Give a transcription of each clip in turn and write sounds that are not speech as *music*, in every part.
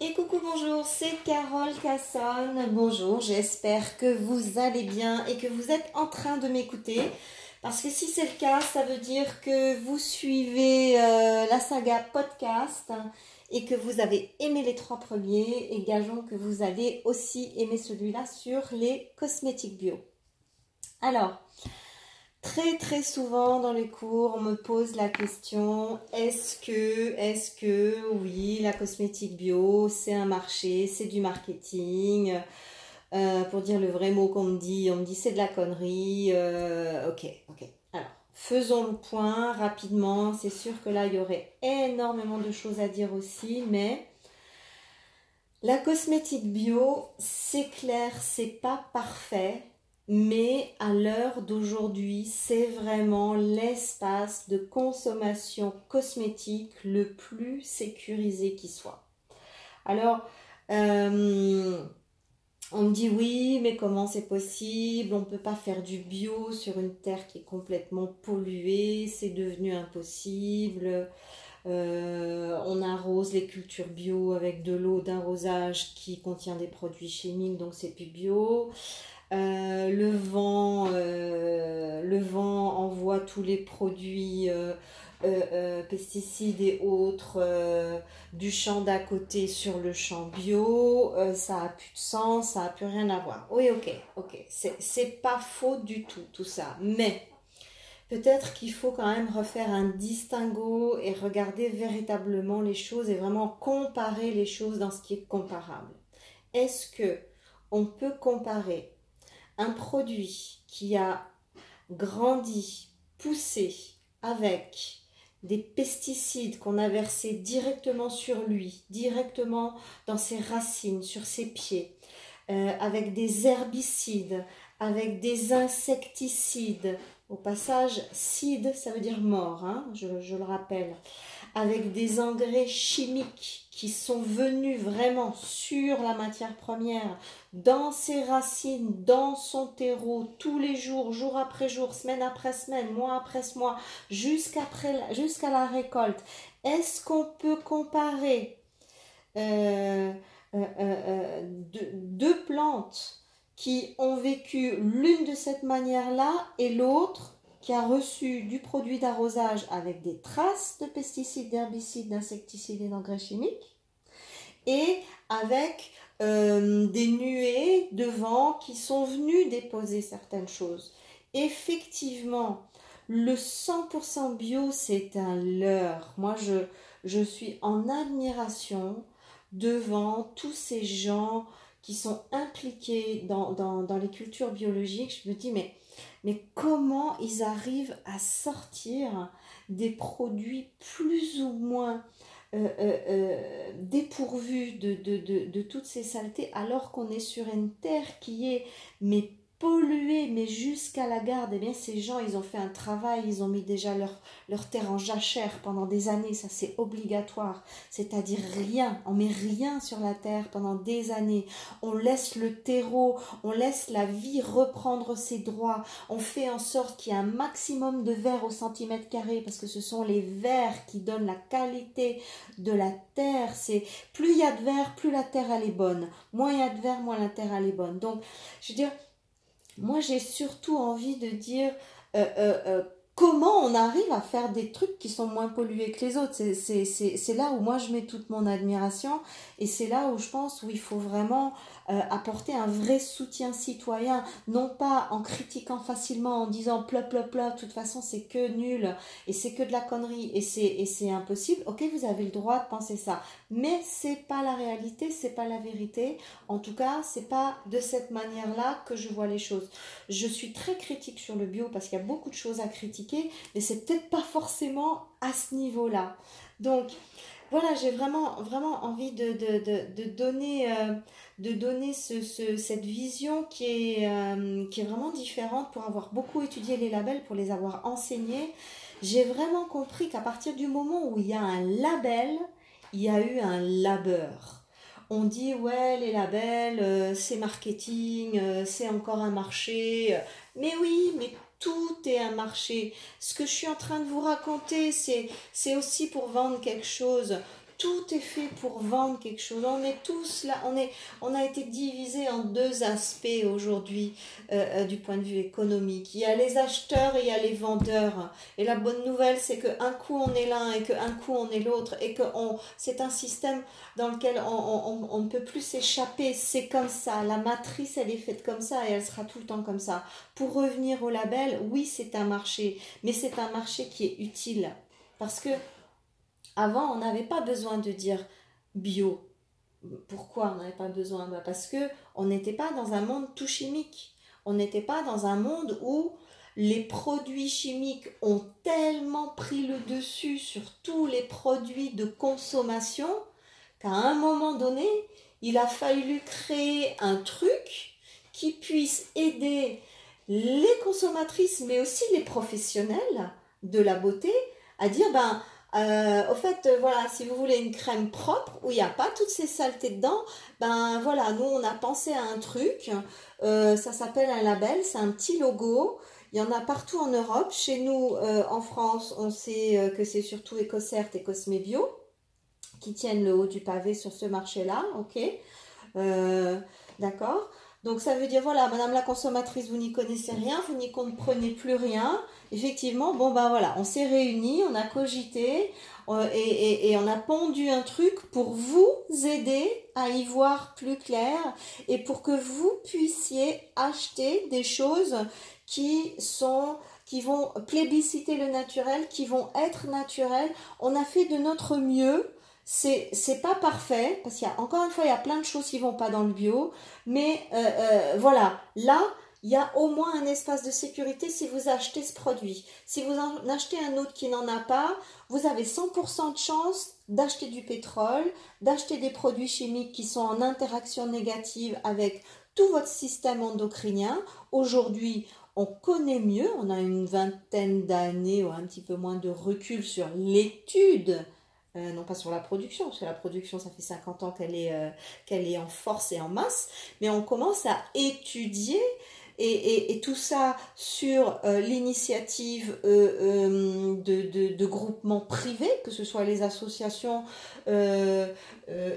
Et coucou, bonjour, c'est Carole Cassonne. Bonjour, j'espère que vous allez bien et que vous êtes en train de m'écouter. Parce que si c'est le cas, ça veut dire que vous suivez euh, la saga podcast et que vous avez aimé les trois premiers et gageons que vous avez aussi aimé celui-là sur les cosmétiques bio. Alors, très très souvent dans les cours, on me pose la question est-ce que, est-ce que, oui, la cosmétique bio, c'est un marché, c'est du marketing? Euh, Pour dire le vrai mot qu'on me dit, on me dit c'est de la connerie. Euh, ok, ok. Alors, faisons le point rapidement. C'est sûr que là, il y aurait énormément de choses à dire aussi, mais. La cosmétique bio, c'est clair, c'est pas parfait, mais à l'heure d'aujourd'hui, c'est vraiment l'espace de consommation cosmétique le plus sécurisé qui soit. Alors, euh, on me dit oui, mais comment c'est possible? On ne peut pas faire du bio sur une terre qui est complètement polluée, c'est devenu impossible. Euh, on arrose les cultures bio avec de l'eau d'arrosage qui contient des produits chimiques, donc c'est plus bio. Euh, le vent, euh, le vent envoie tous les produits euh, pesticides et autres du champ d'à côté sur le champ bio. ça a plus de sens, ça a plus rien à voir. Oui, ok, ok, c'est pas faux du tout tout ça, mais peut-être qu'il faut quand même refaire un distinguo et regarder véritablement les choses et vraiment comparer les choses dans ce qui est comparable. Est-ce que on peut comparer un produit qui a grandi, poussé avec des pesticides qu'on a versés directement sur lui, directement dans ses racines, sur ses pieds, euh, avec des herbicides, avec des insecticides. Au passage, cide, ça veut dire mort, hein, je, je le rappelle. Avec des engrais chimiques qui sont venus vraiment sur la matière première, dans ses racines, dans son terreau, tous les jours, jour après jour, semaine après semaine, mois après mois, jusqu'à la récolte. Est-ce qu'on peut comparer euh, euh, euh, deux plantes qui ont vécu l'une de cette manière-là et l'autre qui a reçu du produit d'arrosage avec des traces de pesticides, d'herbicides, d'insecticides et d'engrais chimiques, et avec euh, des nuées de vent qui sont venus déposer certaines choses. Effectivement, le 100% bio, c'est un leurre. Moi, je, je suis en admiration devant tous ces gens qui sont impliqués dans, dans, dans les cultures biologiques. Je me dis, mais mais comment ils arrivent à sortir des produits plus ou moins euh, euh, euh, dépourvus de, de, toutes ces saletés alors qu'on est sur une terre qui est mais pollué, mais jusqu'à la garde, eh bien, ces gens, ils ont fait un travail, ils ont mis déjà leur, leur terre en jachère pendant des années, ça c'est obligatoire. C'est-à-dire rien, on met rien sur la terre pendant des années. On laisse le terreau, on laisse la vie reprendre ses droits. On fait en sorte qu'il y ait un maximum de verre au centimètre carré, parce que ce sont les verres qui donnent la qualité de la terre. C'est plus il y a de verre, plus la terre elle est bonne. Moins il y a de verre, moins la terre elle est bonne. Donc, je veux dire, moi, j'ai surtout envie de dire euh, euh, euh, comment on arrive à faire des trucs qui sont moins pollués que les autres. C'est là où moi je mets toute mon admiration et c'est là où je pense où il faut vraiment apporter un vrai soutien citoyen, non pas en critiquant facilement, en disant plop plop plop, de toute façon c'est que nul et c'est que de la connerie et c'est impossible. Ok, vous avez le droit de penser ça, mais c'est pas la réalité, c'est pas la vérité. En tout cas, c'est pas de cette manière-là que je vois les choses. Je suis très critique sur le bio parce qu'il y a beaucoup de choses à critiquer, mais c'est peut-être pas forcément à ce niveau-là. Donc voilà, j'ai vraiment, vraiment envie de, donner, euh, de donner ce, cette vision euh, qui est vraiment différente pour avoir beaucoup étudié les labels, pour les avoir enseignés. J'ai vraiment compris qu'à partir du moment où il y a un label, il y a eu un labeur. On dit ouais les labels euh, c'est marketing, c'est encore un marché. Mais oui, mais tout est un marché. Ce que je suis en train de vous raconter, c'est aussi pour vendre quelque chose. Tout est fait pour vendre quelque chose. On est tous là, on, est, on a été divisé en deux aspects aujourd'hui euh, euh, du point de vue économique. Il y a les acheteurs et il y a les vendeurs. Et la bonne nouvelle, c'est qu'un coup on est l'un et qu'un coup on est l'autre et que c'est un système dans lequel on, on ne peut plus s'échapper. C'est comme ça. La matrice, elle est faite comme ça et elle sera tout le temps comme ça. Pour revenir au label, oui, c'est un marché, mais c'est un marché qui est utile. Parce que avant, on n'avait pas besoin de dire bio. Pourquoi on n'avait pas besoin? Bah, Parce que on n'était pas dans un monde tout chimique. On n'était pas dans un monde où les produits chimiques ont tellement pris le dessus sur tous les produits de consommation qu'à un moment donné, il a fallu créer un truc qui puisse aider les consommatrices, mais aussi les professionnels de la beauté, à dire ben euh, au fait, euh, voilà, si vous voulez une crème propre où il n'y a pas toutes ces saletés dedans, ben voilà, nous on a pensé à un truc, euh, ça s'appelle un label, c'est un petit logo. Il y en a partout en Europe. Chez nous, en France, on sait que c'est surtout EcoCert et Cosmebio qui tiennent le haut du pavé sur ce marché-là, ok? D'accord donc ça veut dire, voilà, madame la consommatrice, vous n'y connaissez rien, vous n'y comprenez plus rien. Effectivement, bon ben voilà, on s'est réunis, on a cogité euh, et, on a pondu un truc pour vous aider à y voir plus clair et pour que vous puissiez acheter des choses qui sont qui vont plébisciter le naturel, qui vont être naturelles. On a fait de notre mieux c'est c'est pas parfait parce qu'il y a encore une fois il y a plein de choses qui vont pas dans le bio mais euh, euh, voilà là il y a au moins un espace de sécurité si vous achetez ce produit. Si vous en achetez un autre qui n'en a pas, vous avez 100% de chance d'acheter du pétrole, d'acheter des produits chimiques qui sont en interaction négative avec tout votre système endocrinien. Aujourd'hui, on connaît mieux, on a une vingtaine d'années ou un petit peu moins de recul sur l'étude euh, non pas sur la production, parce que la production, ça fait 50 ans qu'elle est, euh, qu'elle est en force et en masse, mais on commence à étudier et, tout ça sur euh, l'initiative euh, euh, de, groupements privés, que ce soit les associations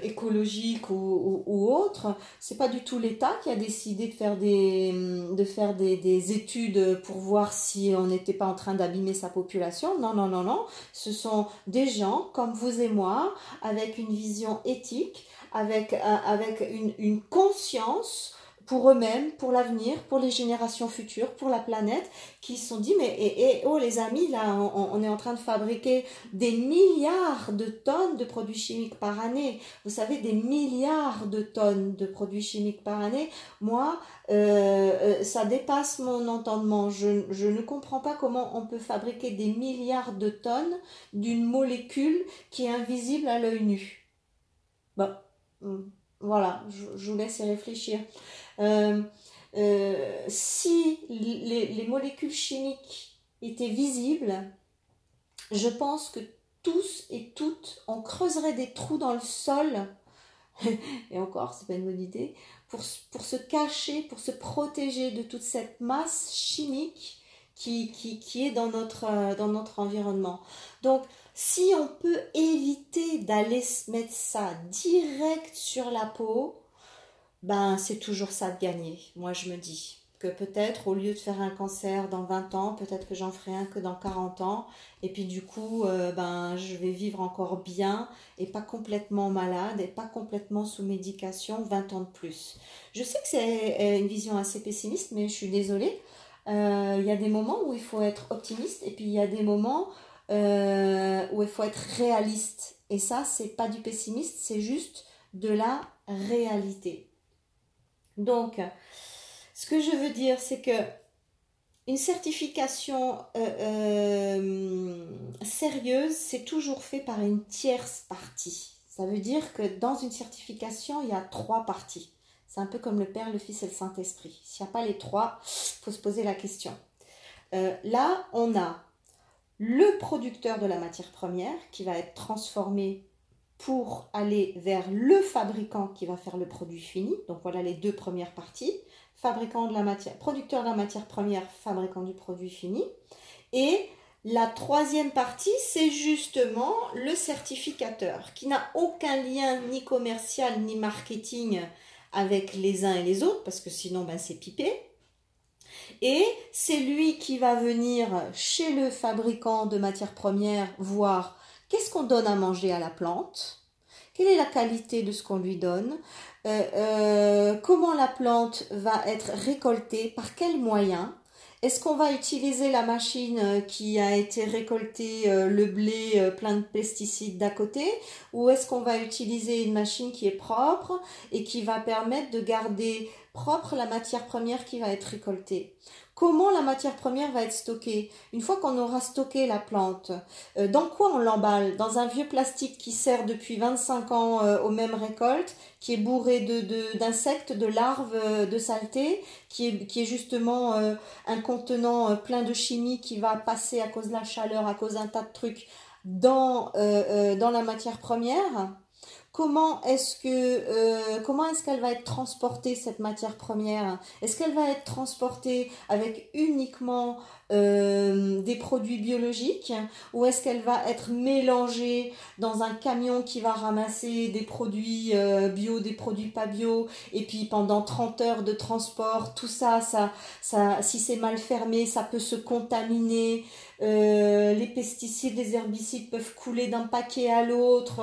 écologiques ou, ou, autres. C'est pas du tout l'État qui a décidé de faire des, de faire des, des études pour voir si on n'était pas en train d'abîmer sa population. Non, non, non, non. Ce sont des gens comme vous et moi, avec une vision éthique, avec, avec une, une conscience pour eux-mêmes, pour l'avenir, pour les générations futures, pour la planète, qui se sont dit, mais et, oh les amis, là, on, est en train de fabriquer des milliards de tonnes de produits chimiques par année. Vous savez, des milliards de tonnes de produits chimiques par année. Moi, euh, euh, ça dépasse mon entendement. Je, je ne comprends pas comment on peut fabriquer des milliards de tonnes d'une molécule qui est invisible à l'œil nu. Bon, hum, voilà, je, vous laisse y réfléchir. Euh, euh, si les, molécules chimiques étaient visibles, je pense que tous et toutes, on creuserait des trous dans le sol, *laughs* et encore, c'est pas une bonne idée, pour, se cacher, pour se protéger de toute cette masse chimique qui, est dans notre, euh, dans notre environnement. Donc, si on peut éviter d'aller se mettre ça direct sur la peau, ben c'est toujours ça de gagner. Moi je me dis que peut-être au lieu de faire un cancer dans 20 ans, peut-être que j'en ferai un que dans 40 ans et puis du coup euh, ben je vais vivre encore bien et pas complètement malade et pas complètement sous médication 20 ans de plus. Je sais que c'est euh, une vision assez pessimiste mais je suis désolée. Euh, il y a des moments où il faut être optimiste et puis il y a des moments où il faut être réaliste et ça c'est pas du pessimiste, c'est juste de la réalité. Donc, ce que je veux dire, c'est que une certification euh, euh, sérieuse, c'est toujours fait par une tierce partie. Ça veut dire que dans une certification, il y a trois parties. C'est un peu comme le Père, le Fils et le Saint-Esprit. S'il n'y a pas les trois, il faut se poser la question. Euh, là, on a le producteur de la matière première qui va être transformé pour aller vers le fabricant qui va faire le produit fini. Donc voilà les deux premières parties. Fabricant de la matière, producteur de la matière première, fabricant du produit fini. Et La troisième partie, c'est justement le certificateur, qui n'a aucun lien ni commercial ni marketing avec les uns et les autres, parce que sinon ben, c'est pipé. Et c'est lui qui va venir chez le fabricant de matières premières voir qu'est-ce qu'on donne à manger à la plante, quelle est la qualité de ce qu'on lui donne, euh, euh, comment la plante va être récoltée, par quels moyens, est-ce qu'on va utiliser la machine euh, qui a été récoltée, euh, le blé euh, plein de pesticides d'à côté, ou est-ce qu'on va utiliser une machine qui est propre et qui va permettre de garder propre la matière première qui va être récoltée? Comment la matière première va être stockée. Une fois qu'on aura stocké la plante, euh, dans quoi on l'emballe? Dans un vieux plastique qui sert depuis 25 ans euh, aux mêmes récoltes, qui est bourré de, d'insectes, de, larves, euh, de saleté, qui est, qui est justement un contenant plein de chimie qui va passer à cause de la chaleur, à cause d'un tas de trucs dans la matière première? Comment est-ce que euh, comment est-ce qu'elle va être transportée cette matière première? Est-ce qu'elle va être transportée avec uniquement euh, des produits biologiques? Ou est-ce qu'elle va être mélangée dans un camion qui va ramasser des produits euh, bio, des produits pas bio? Et puis pendant 30 heures de transport, tout ça, ça, ça si c'est mal fermé, ça peut se contaminer. Euh, les pesticides, les herbicides peuvent couler d'un paquet à l'autre,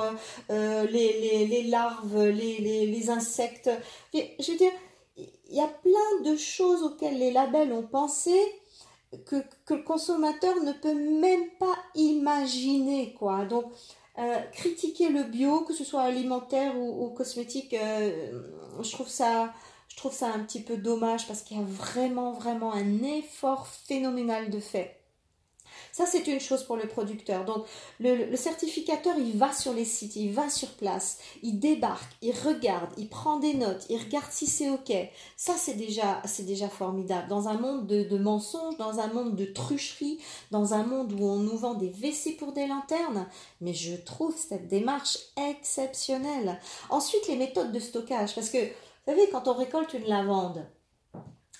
les, les, larves, les, insectes. Je veux dire, il y a plein de choses auxquelles les labels ont pensé que, le consommateur ne peut même pas imaginer quoi. Donc euh, critiquer le bio, que ce soit alimentaire ou, ou cosmétique, euh, je trouve ça je trouve ça un petit peu dommage parce qu'il y a vraiment vraiment un effort phénoménal de fait. Ça, c'est une chose pour le producteur. Donc, le, certificateur, il va sur les sites, il va sur place, il débarque, il regarde, il prend des notes, il regarde si c'est OK. Ça, c'est déjà, c'est déjà formidable. Dans un monde de, mensonges, dans un monde de trucherie, dans un monde où on nous vend des WC pour des lanternes, mais je trouve cette démarche exceptionnelle. Ensuite, les méthodes de stockage, parce que, vous savez, quand on récolte une lavande,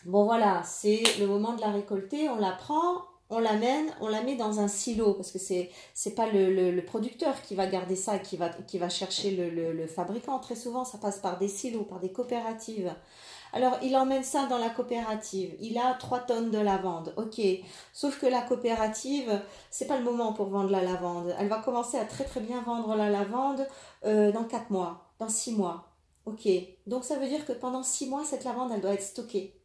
Bon voilà, c'est le moment de la récolter, on la prend, on l'amène, on la met dans un silo parce que c'est c'est pas le, producteur qui va garder ça, qui va qui va chercher le, le, fabricant. Très souvent, ça passe par des silos, par des coopératives. Alors, il emmène ça dans la coopérative. Il a 3 tonnes de lavande. OK. Sauf que la coopérative, c'est pas le moment pour vendre la lavande. Elle va commencer à très très bien vendre la lavande euh, dans 4 mois, dans 6 mois. OK. Donc ça veut dire que pendant 6 mois, cette lavande, elle doit être stockée.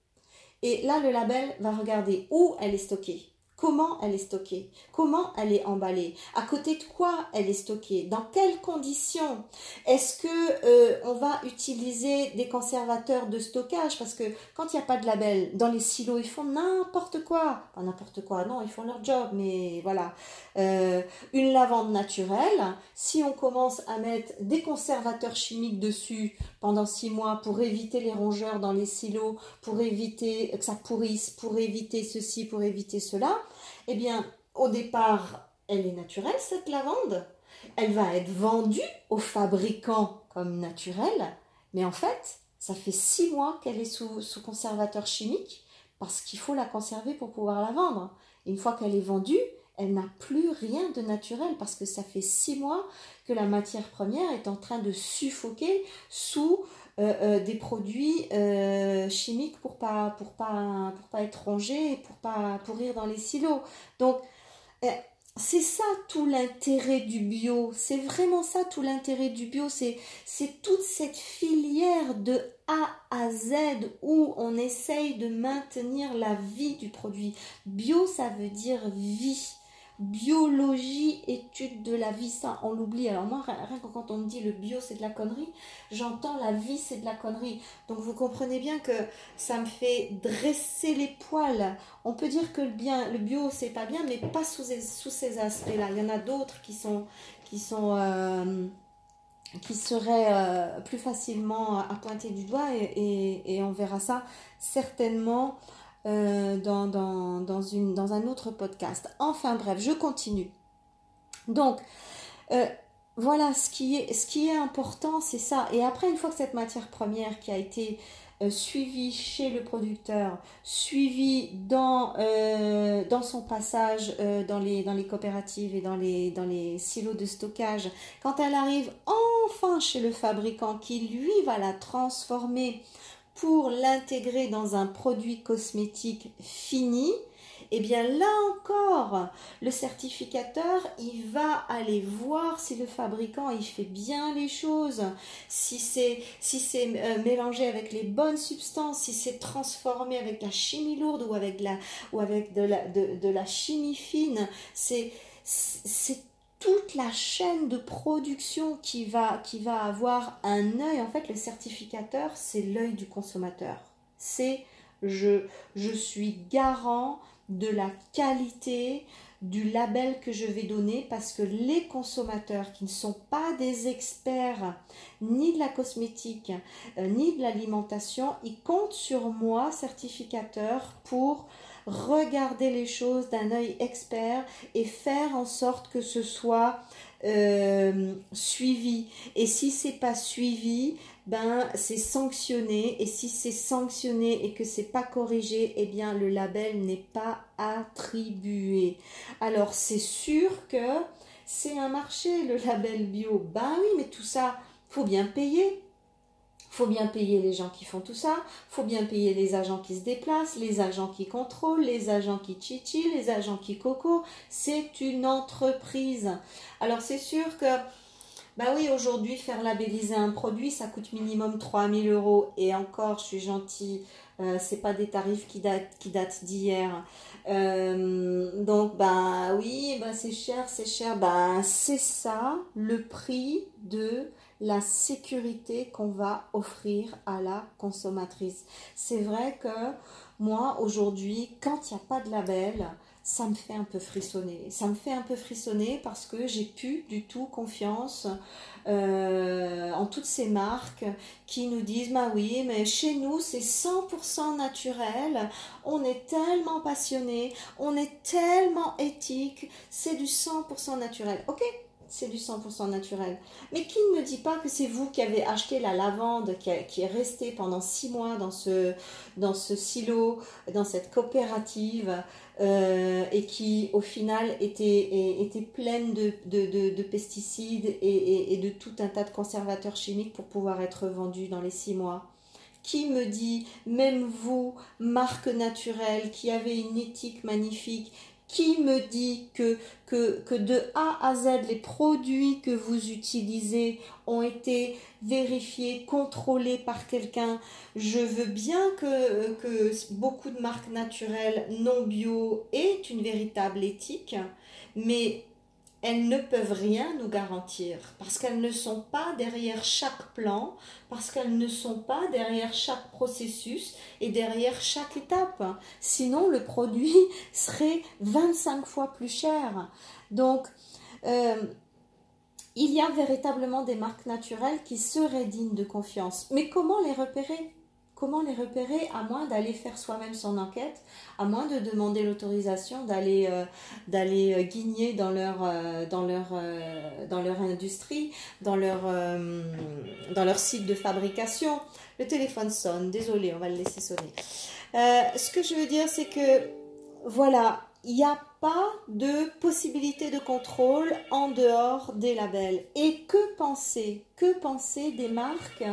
Et là, le label va regarder où elle est stockée. Comment elle est stockée? Comment elle est emballée? À côté de quoi elle est stockée? Dans quelles conditions? Est-ce que euh, on va utiliser des conservateurs de stockage? Parce que quand il n'y a pas de label, dans les silos, ils font n'importe quoi. Pas n'importe quoi, non, ils font leur job, mais voilà. Euh, une lavande naturelle, si on commence à mettre des conservateurs chimiques dessus pendant six mois pour éviter les rongeurs dans les silos, pour éviter que ça pourrisse, pour éviter ceci, pour éviter cela, eh bien, au départ, elle est naturelle, cette lavande. Elle va être vendue aux fabricants comme naturelle, mais en fait, ça fait six mois qu'elle est sous, conservateur chimique parce qu'il faut la conserver pour pouvoir la vendre. Une fois qu'elle est vendue, elle n'a plus rien de naturel parce que ça fait six mois que la matière première est en train de suffoquer sous euh, euh, des produits euh, chimiques pour pas pour pas pour pas être rongés et pour pas pourrir dans les silos. Donc c'est ça tout l'intérêt du bio, c'est vraiment ça tout l'intérêt du bio, c'est c'est toute cette filière de A à Z où on essaye de maintenir la vie du produit. Bio ça veut dire vie biologie, étude de la vie, ça on l'oublie. Alors moi, rien que quand on me dit le bio c'est de la connerie, j'entends la vie c'est de la connerie. Donc vous comprenez bien que ça me fait dresser les poils. On peut dire que le bio c'est pas bien, mais pas sous, ces aspects-là. Il y en a d'autres qui sont, qui sont euh, qui seraient euh, plus facilement à pointer du doigt et on verra ça certainement euh, dans, dans, dans, une, dans un autre podcast. Enfin bref, je continue. Donc, euh, voilà, ce qui est, ce qui est important, c'est ça. Et après, une fois que cette matière première qui a été euh, suivi chez le producteur, suivi dans, dans son passage dans, les, dans les coopératives et dans les, dans les silos de stockage, quand elle arrive enfin chez le fabricant qui lui va la transformer pour l'intégrer dans un produit cosmétique fini, eh bien là encore, le certificateur, il va aller voir si le fabricant il fait bien les choses, si c'est si c'est euh, mélangé avec les bonnes substances, si c'est transformé avec la chimie lourde ou avec la ou avec de la de, la chimie fine, c'est toute la chaîne de production qui va, qui va avoir un œil. En fait, le certificateur, c'est l'œil du consommateur. C'est je, je suis garant de la qualité du label que je vais donner parce que les consommateurs qui ne sont pas des experts ni de la cosmétique euh, ni de l'alimentation, ils comptent sur moi, certificateur, pour regarder les choses d'un œil expert et faire en sorte que ce soit euh, suivi. Et si c'est pas suivi, ben c'est sanctionné et si c'est sanctionné et que c'est pas corrigé, eh bien le label n'est pas attribué. Alors c'est sûr que c'est un marché le label bio. Ben oui, mais tout ça faut bien payer. Faut bien payer les gens qui font tout ça, faut bien payer les agents qui se déplacent, les agents qui contrôlent, les agents qui chichi, les agents qui coco. C'est une entreprise. Alors c'est sûr que bah oui, aujourd'hui, faire labelliser un produit, ça coûte minimum 3000 euros. Et encore, je suis gentille, euh, c'est pas des tarifs qui datent, qui datent d'hier. Euh, donc, bah oui, bah c'est cher, c'est cher. Bah c'est ça le prix de la sécurité qu'on va offrir à la consommatrice. C'est vrai que moi, aujourd'hui, quand il n'y a pas de label, ça me fait un peu frissonner. Ça me fait un peu frissonner parce que j'ai plus du tout confiance euh, en toutes ces marques qui nous disent bah oui, mais chez nous c'est 100% naturel, on est tellement passionné, on est tellement éthique, c'est du 100% naturel. Ok, c'est du 100% naturel. Mais qui ne me dit pas que c'est vous qui avez acheté la lavande qui, est restée pendant six mois dans ce, silo, dans cette coopérative, euh, et qui au final était, pleine de, de, pesticides et, et, de tout un tas de conservateurs chimiques pour pouvoir être vendue dans les six mois? Qui me dit, même vous, marque naturelle, qui avez une éthique magnifique, qui me dit que, de A à Z, les produits que vous utilisez ont été vérifiés, contrôlés par quelqu'un? Je veux bien que, que beaucoup de marques naturelles non bio aient une véritable éthique, mais elles ne peuvent rien nous garantir parce qu'elles ne sont pas derrière chaque plan, parce qu'elles ne sont pas derrière chaque processus et derrière chaque étape. Sinon, le produit *laughs* serait 25 fois plus cher. Donc, euh, il y a véritablement des marques naturelles qui seraient dignes de confiance. Mais comment les repérer? Comment les repérer à moins d'aller faire soi-même son enquête, à moins de demander l'autorisation d'aller euh, euh, guigner dans leur euh, dans leur industrie, dans leur dans leur site de fabrication. Le téléphone sonne, désolé, on va le laisser sonner. ce que je veux dire, c'est que voilà, il n'y a pas de possibilité de contrôle en dehors des labels. Et que penser Que penser des marques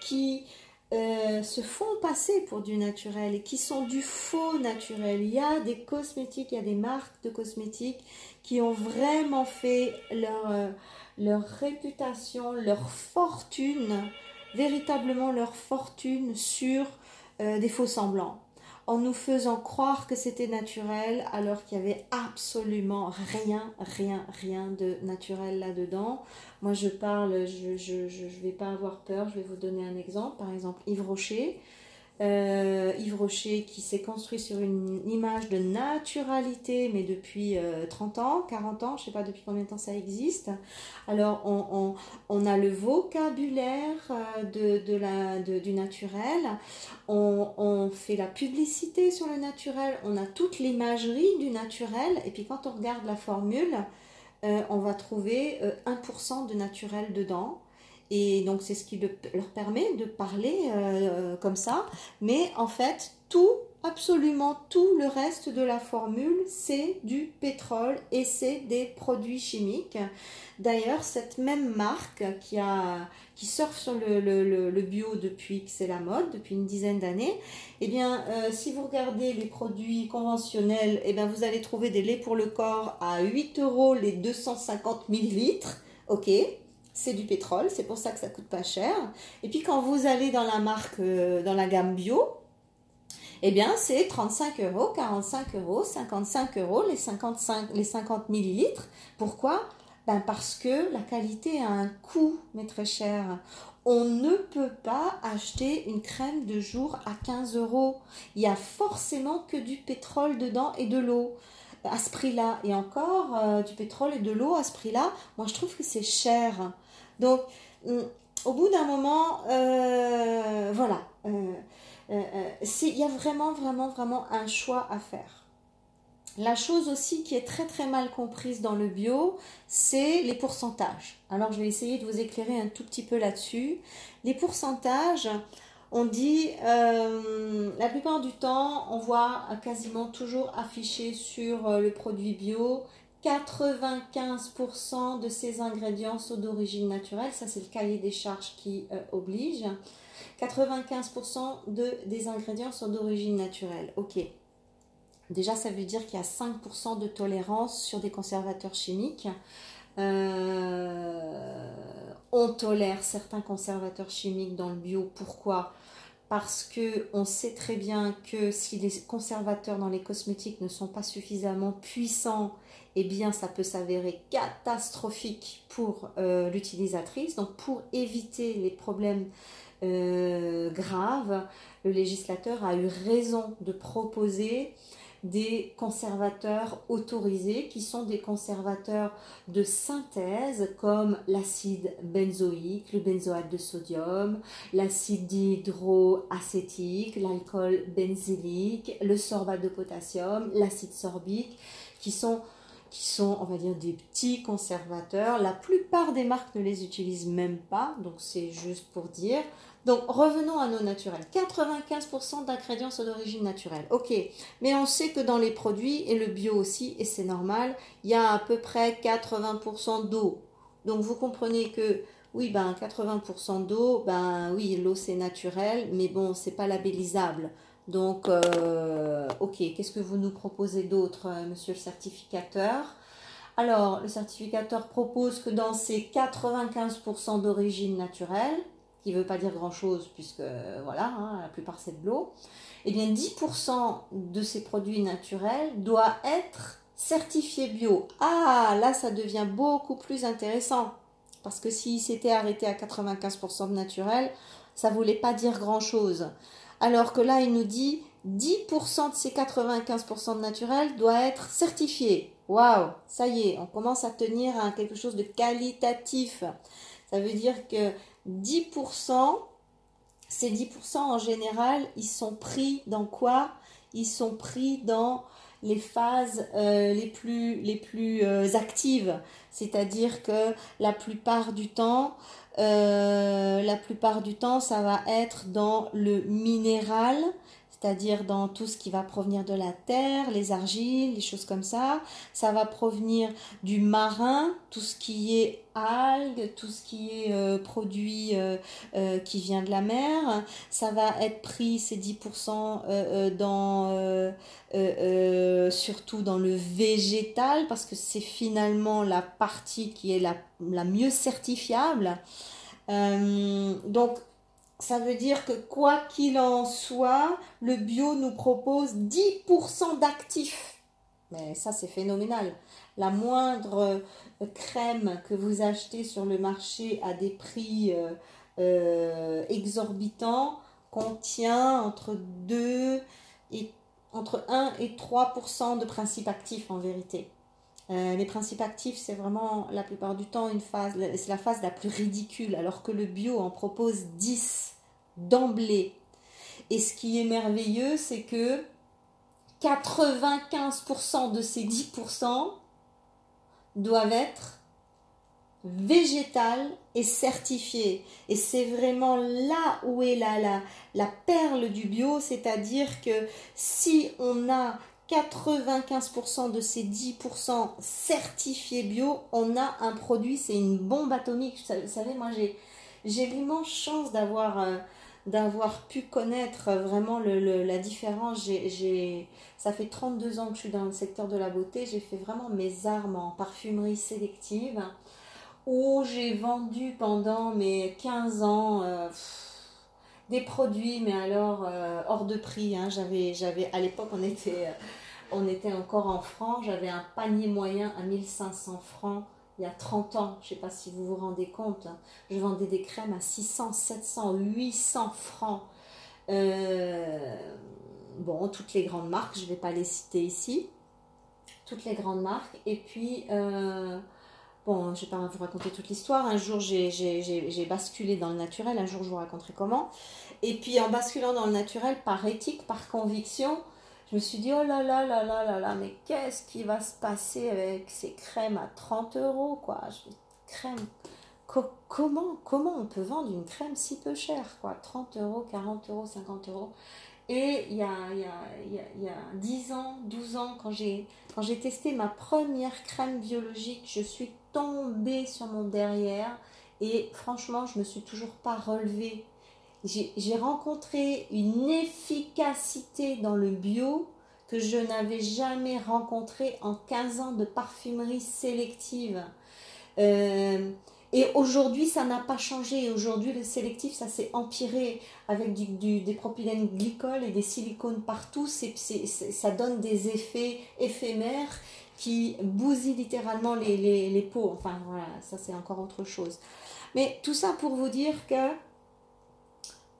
qui euh, se font passer pour du naturel et qui sont du faux naturel. Il y a des cosmétiques, il y a des marques de cosmétiques qui ont vraiment fait leur, euh, réputation, leur fortune, véritablement leur fortune sur euh, des faux semblants en nous faisant croire que c'était naturel alors qu'il y avait absolument rien, rien, rien de naturel là-dedans. Moi je parle, je, je, vais pas avoir peur, je vais vous donner un exemple. Par exemple Yves Rocher, euh, Yves Rocher qui s'est construit sur une image de naturalité, mais depuis 30 euh, ans, 40 ans, je ne sais pas depuis combien de temps ça existe. Alors, on, a le vocabulaire euh, de, la, du naturel, on, fait la publicité sur le naturel, on a toute l'imagerie du naturel, et puis quand on regarde la formule, on va trouver 1% de naturel dedans et donc c'est ce qui leur permet de parler euh, comme ça. Mais en fait, tout, absolument tout le reste de la formule, c'est du pétrole et c'est des produits chimiques. D'ailleurs, cette même marque qui, a, qui surfe sur le, bio depuis que c'est la mode, depuis une dizaine d'années, eh bien, euh, si vous regardez les produits conventionnels, eh bien, vous allez trouver des laits pour le corps à 8 euros les 250 millilitres. Ok, c'est du pétrole, c'est pour ça que ça coûte pas cher. Et puis quand vous allez dans la marque, euh, dans la gamme bio, eh bien c'est 35 euros, 45 euros, 55 euros les 55, les 50 millilitres. Pourquoi? Ben parce que la qualité a un coût, mais très cher. On ne peut pas acheter une crème de jour à 15 euros. Il y a forcément que du pétrole dedans et de l'eau à ce prix-là. Et encore, euh, du pétrole et de l'eau à ce prix-là, moi je trouve que c'est cher. Donc, mm, au bout d'un moment, euh, voilà, euh, il y a vraiment, vraiment, vraiment un choix à faire. La chose aussi qui est très très mal comprise dans le bio, c'est les pourcentages. Alors je vais essayer de vous éclairer un tout petit peu là-dessus. Les pourcentages, on dit, euh, la plupart du temps, on voit quasiment toujours affiché sur euh, le produit bio 95% de ces ingrédients sont d'origine naturelle. Ça, c'est le cahier des charges qui euh, oblige. 95% de, des ingrédients sont d'origine naturelle. Ok. Déjà, ça veut dire qu'il y a 5% de tolérance sur des conservateurs chimiques. on tolère certains conservateurs chimiques dans le bio. Pourquoi? Parce que on sait très bien que si les conservateurs dans les cosmétiques ne sont pas suffisamment puissants, eh bien ça peut s'avérer catastrophique pour euh, l'utilisatrice. Donc pour éviter les problèmes euh, graves, le législateur a eu raison de proposer des conservateurs autorisés qui sont des conservateurs de synthèse comme l'acide benzoïque, le benzoate de sodium, l'acide dihydroacétique, l'alcool benzylique, le sorbate de potassium, l'acide sorbique qui sont qui sont, on va dire, des petits conservateurs. La plupart des marques ne les utilisent même pas, donc c'est juste pour dire. Donc revenons à nos naturels. 95% d'ingrédients sont d'origine naturelle. Ok, mais on sait que dans les produits, et le bio aussi, et c'est normal, il y a à peu près 80% d'eau. Donc vous comprenez que oui, ben 80% d'eau, ben oui, l'eau c'est naturel, mais bon, c'est pas labellisable. Donc, euh, ok, qu'est-ce que vous nous proposez d'autre, euh, monsieur le certificateur? Alors, le certificateur propose que dans ces 95% d'origine naturelle, qui ne veut pas dire grand-chose puisque voilà, hein, la plupart c'est de l'eau, eh bien 10% de ces produits naturels doit être certifié bio. Ah, là ça devient beaucoup plus intéressant parce que s'il s'était arrêté à 95% de naturel, ça voulait pas dire grand-chose. Alors que là, il nous dit 10% de ces 95% de naturel doit être certifié. Waouh, ça y est, on commence à tenir à quelque chose de qualitatif. Ça veut dire que 10%, ces 10% en général, ils sont pris dans quoi? Ils sont pris dans les phases euh, les plus, les plus euh, actives. C'est-à-dire que la plupart du temps, euh, la plupart du temps, ça va être dans le minéral, c'est-à-dire dans tout ce qui va provenir de la terre, les argiles, les choses comme ça. Ça va provenir du marin, tout ce qui est algues, tout ce qui est euh, produit euh, euh, qui vient de la mer. Ça va être pris, ces 10%, dans, surtout dans le végétal, parce que c'est finalement la partie qui est la, la mieux certifiable. donc, ça veut dire que quoi qu'il en soit, le bio nous propose 10% d'actifs. Mais ça, c'est phénoménal. La moindre euh, crème que vous achetez sur le marché à des prix euh, euh, exorbitants contient entre 2 et entre 1 et 3% de principes actifs en vérité. Les principes actifs, c'est vraiment la plupart du temps une phase, c'est la phase la plus ridicule, alors que le bio en propose 10 d'emblée. Et ce qui est merveilleux, c'est que 95% de ces 10% doivent être végétal et certifié. Et c'est vraiment là où est la, la perle du bio, c'est-à-dire que si on a 95% de ces 10% certifiés bio, on a un produit, c'est une bombe atomique. Vous savez, moi j'ai, j'ai l'immense chance d'avoir, euh, pu connaître vraiment le, la différence. Ça fait 32 ans que je suis dans le secteur de la beauté, j'ai fait vraiment mes armes en parfumerie sélective où j'ai vendu pendant mes 15 ans euh, des produits, mais alors euh, hors de prix. Hein. J'avais, à l'époque, on était, euh, on était encore en francs. J'avais un panier moyen à 1500 francs il y a 30 ans. Je ne sais pas si vous vous rendez compte. Hein. Je vendais des crèmes à 600, 700, 800 francs. bon, toutes les grandes marques, je ne vais pas les citer ici. Toutes les grandes marques. Et puis, Bon, je ne vais pas vous raconter toute l'histoire. Un jour, j'ai basculé dans le naturel. Un jour, je vous raconterai comment. Et puis, en basculant dans le naturel, par éthique, par conviction, je me suis dit, oh là là là là là là, mais qu'est-ce qui va se passer avec ces crèmes à 30 euros, quoi? Je, Crème? comment, comment on peut vendre une crème si peu chère, quoi? 30 euros, 40 euros, 50 euros. Et il y a, il y, a, il y a 10 ans, 12 ans, quand j'ai testé ma première crème biologique, je suis tombée sur mon derrière et franchement, je me suis toujours pas relevée. J'ai rencontré une efficacité dans le bio que je n'avais jamais rencontré en 15 ans de parfumerie sélective. Euh, et aujourd'hui, ça n'a pas changé. Aujourd'hui, le sélectif, ça s'est empiré avec du, des propylènes glycoles et des silicones partout. Ça donne des effets éphémères qui bousillent littéralement les, les peaux. Enfin, voilà, ça c'est encore autre chose. Mais tout ça pour vous dire que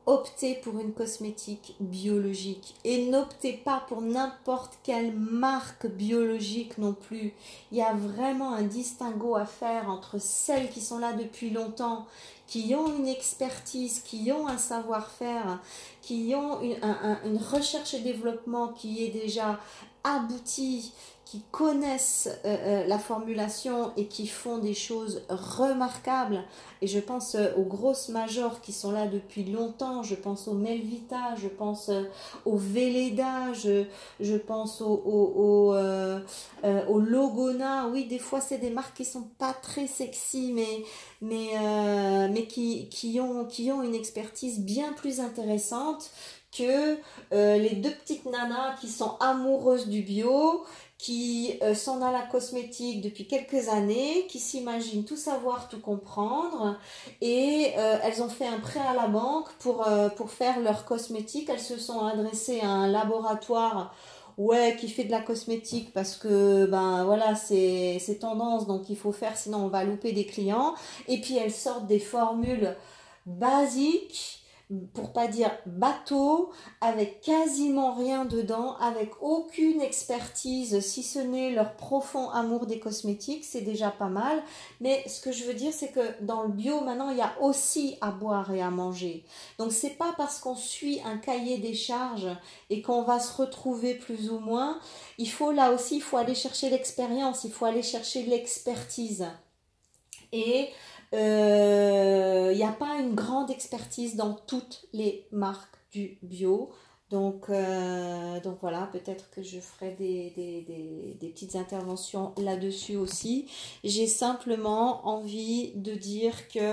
optez pour une cosmétique biologique et n'optez pas pour n'importe quelle marque biologique non plus. Il y a vraiment un distinguo à faire entre celles qui sont là depuis longtemps, qui ont une expertise, qui ont un savoir-faire, qui ont une, une recherche et développement qui est déjà abouti, qui connaissent euh, euh, la formulation et qui font des choses remarquables. Et je pense euh, aux grosses majors qui sont là depuis longtemps. Je pense au Melvita, je pense au Velleda, je, pense au, au, au, Logona. Oui, des fois, c'est des marques qui sont pas très sexy, mais, qui, ont, qui ont une expertise bien plus intéressante que les deux petites nanas qui sont amoureuses du bio, qui euh, sont dans la cosmétique depuis quelques années, qui s'imaginent tout savoir, tout comprendre, et euh, elles ont fait un prêt à la banque pour, euh, pour faire leur cosmétique. Elles se sont adressées à un laboratoire ouais qui fait de la cosmétique parce que ben voilà c'est tendance donc il faut faire sinon on va louper des clients et puis elles sortent des formules basiques pour pas dire bateau, avec quasiment rien dedans, avec aucune expertise, si ce n'est leur profond amour des cosmétiques, c'est déjà pas mal. Mais ce que je veux dire, c'est que dans le bio, maintenant, il y a aussi à boire et à manger. Donc c'est pas parce qu'on suit un cahier des charges et qu'on va se retrouver plus ou moins. Il faut là aussi, il faut aller chercher l'expérience, il faut aller chercher l'expertise. Et il euh, n'y a pas une grande expertise dans toutes les marques du bio. Donc, euh, donc voilà, peut-être que je ferai des, des, des, petites interventions là-dessus aussi. J'ai simplement envie de dire que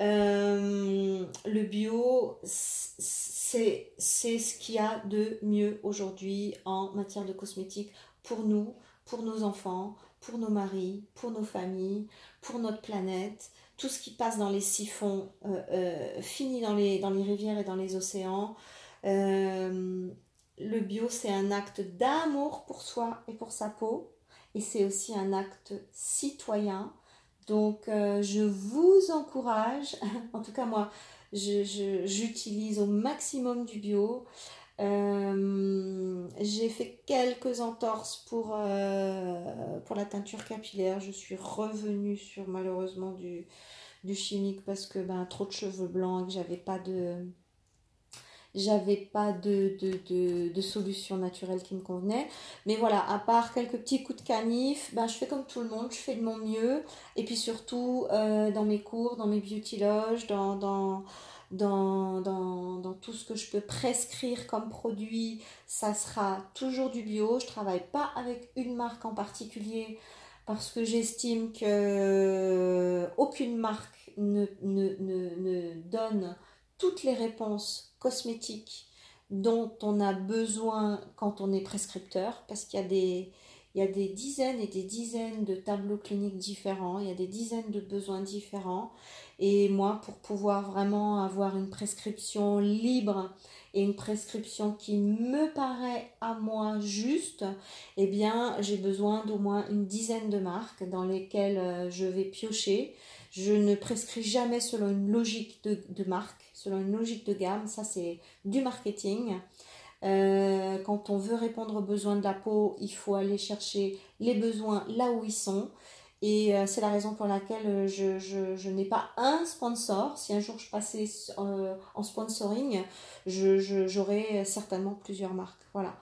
euh, le bio, c'est ce qu'il y a de mieux aujourd'hui en matière de cosmétique pour nous, pour nos enfants, pour nos maris, pour nos familles, pour notre planète. Tout ce qui passe dans les siphons euh, euh, finit dans les, rivières et dans les océans. Euh, le bio, c'est un acte d'amour pour soi et pour sa peau. Et c'est aussi un acte citoyen. Donc, je vous encourage, *laughs* en tout cas moi, j'utilise au maximum du bio. Euh, j'ai fait quelques entorses pour, euh, pour la teinture capillaire. Je suis revenue sur malheureusement du, du chimique parce que ben, trop de cheveux blancs et que j'avais pas de j'avais pas de, de, de, solution naturelle qui me convenait. Mais voilà, à part quelques petits coups de canif, ben, je fais comme tout le monde, je fais de mon mieux. Et puis surtout, euh, dans mes cours, dans mes beauty loges, dans, dans, dans, tout ce que je peux prescrire comme produit, ça sera toujours du bio. Je travaille pas avec une marque en particulier parce que j'estime que aucune marque ne, ne, ne, ne donne toutes les réponses cosmétiques dont on a besoin quand on est prescripteur, parce qu'il y a des, il y a des dizaines et des dizaines de tableaux cliniques différents, il y a des dizaines de besoins différents. Et moi, pour pouvoir vraiment avoir une prescription libre et une prescription qui me paraît à moi juste, eh bien, j'ai besoin d'au moins une dizaine de marques dans lesquelles euh, je vais piocher. Je ne prescris jamais selon une logique de, marque, selon une logique de gamme. Ça, c'est du marketing. Euh, quand on veut répondre aux besoins de la peau, il faut aller chercher les besoins là où ils sont. Et euh, c'est la raison pour laquelle euh, je, n'ai pas un sponsor. Si un jour je passais en sponsoring, j'aurais certainement plusieurs marques. Voilà.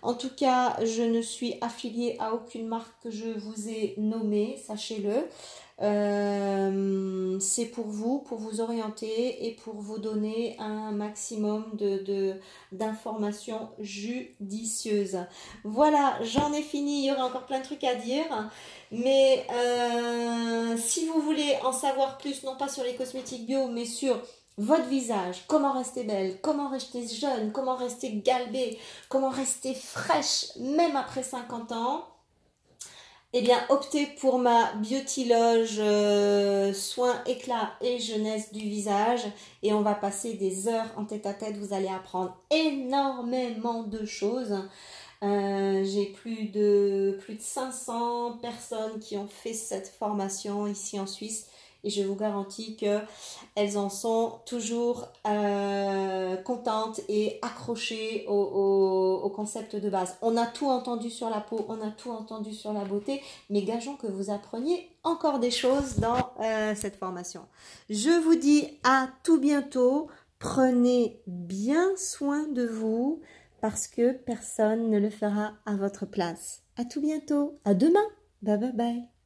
En tout cas, je ne suis affiliée à aucune marque que je vous ai nommée, sachez-le. Euh, c'est pour vous, pour vous orienter et pour vous donner un maximum d'informations judicieuses. Voilà, j'en ai fini. Il y aurait encore plein de trucs à dire. Mais euh, en savoir plus, non pas sur les cosmétiques bio, mais sur votre visage, comment rester belle, comment rester jeune, comment rester galbée, comment rester fraîche, même après 50 ans, eh bien, optez pour ma Beauty Loge euh, soins, éclat et jeunesse du visage. Et on va passer des heures en tête à tête. Vous allez apprendre énormément de choses. Euh, j'ai plus de, plus de 500 personnes qui ont fait cette formation ici en Suisse et je vous garantis qu'elles en sont toujours euh, contentes et accrochées au, concept de base. On a tout entendu sur la peau, on a tout entendu sur la beauté, mais gageons que vous appreniez encore des choses dans euh, cette formation. Je vous dis à tout bientôt. Prenez bien soin de vous parce que personne ne le fera à votre place. À tout bientôt. À demain. Bye bye bye.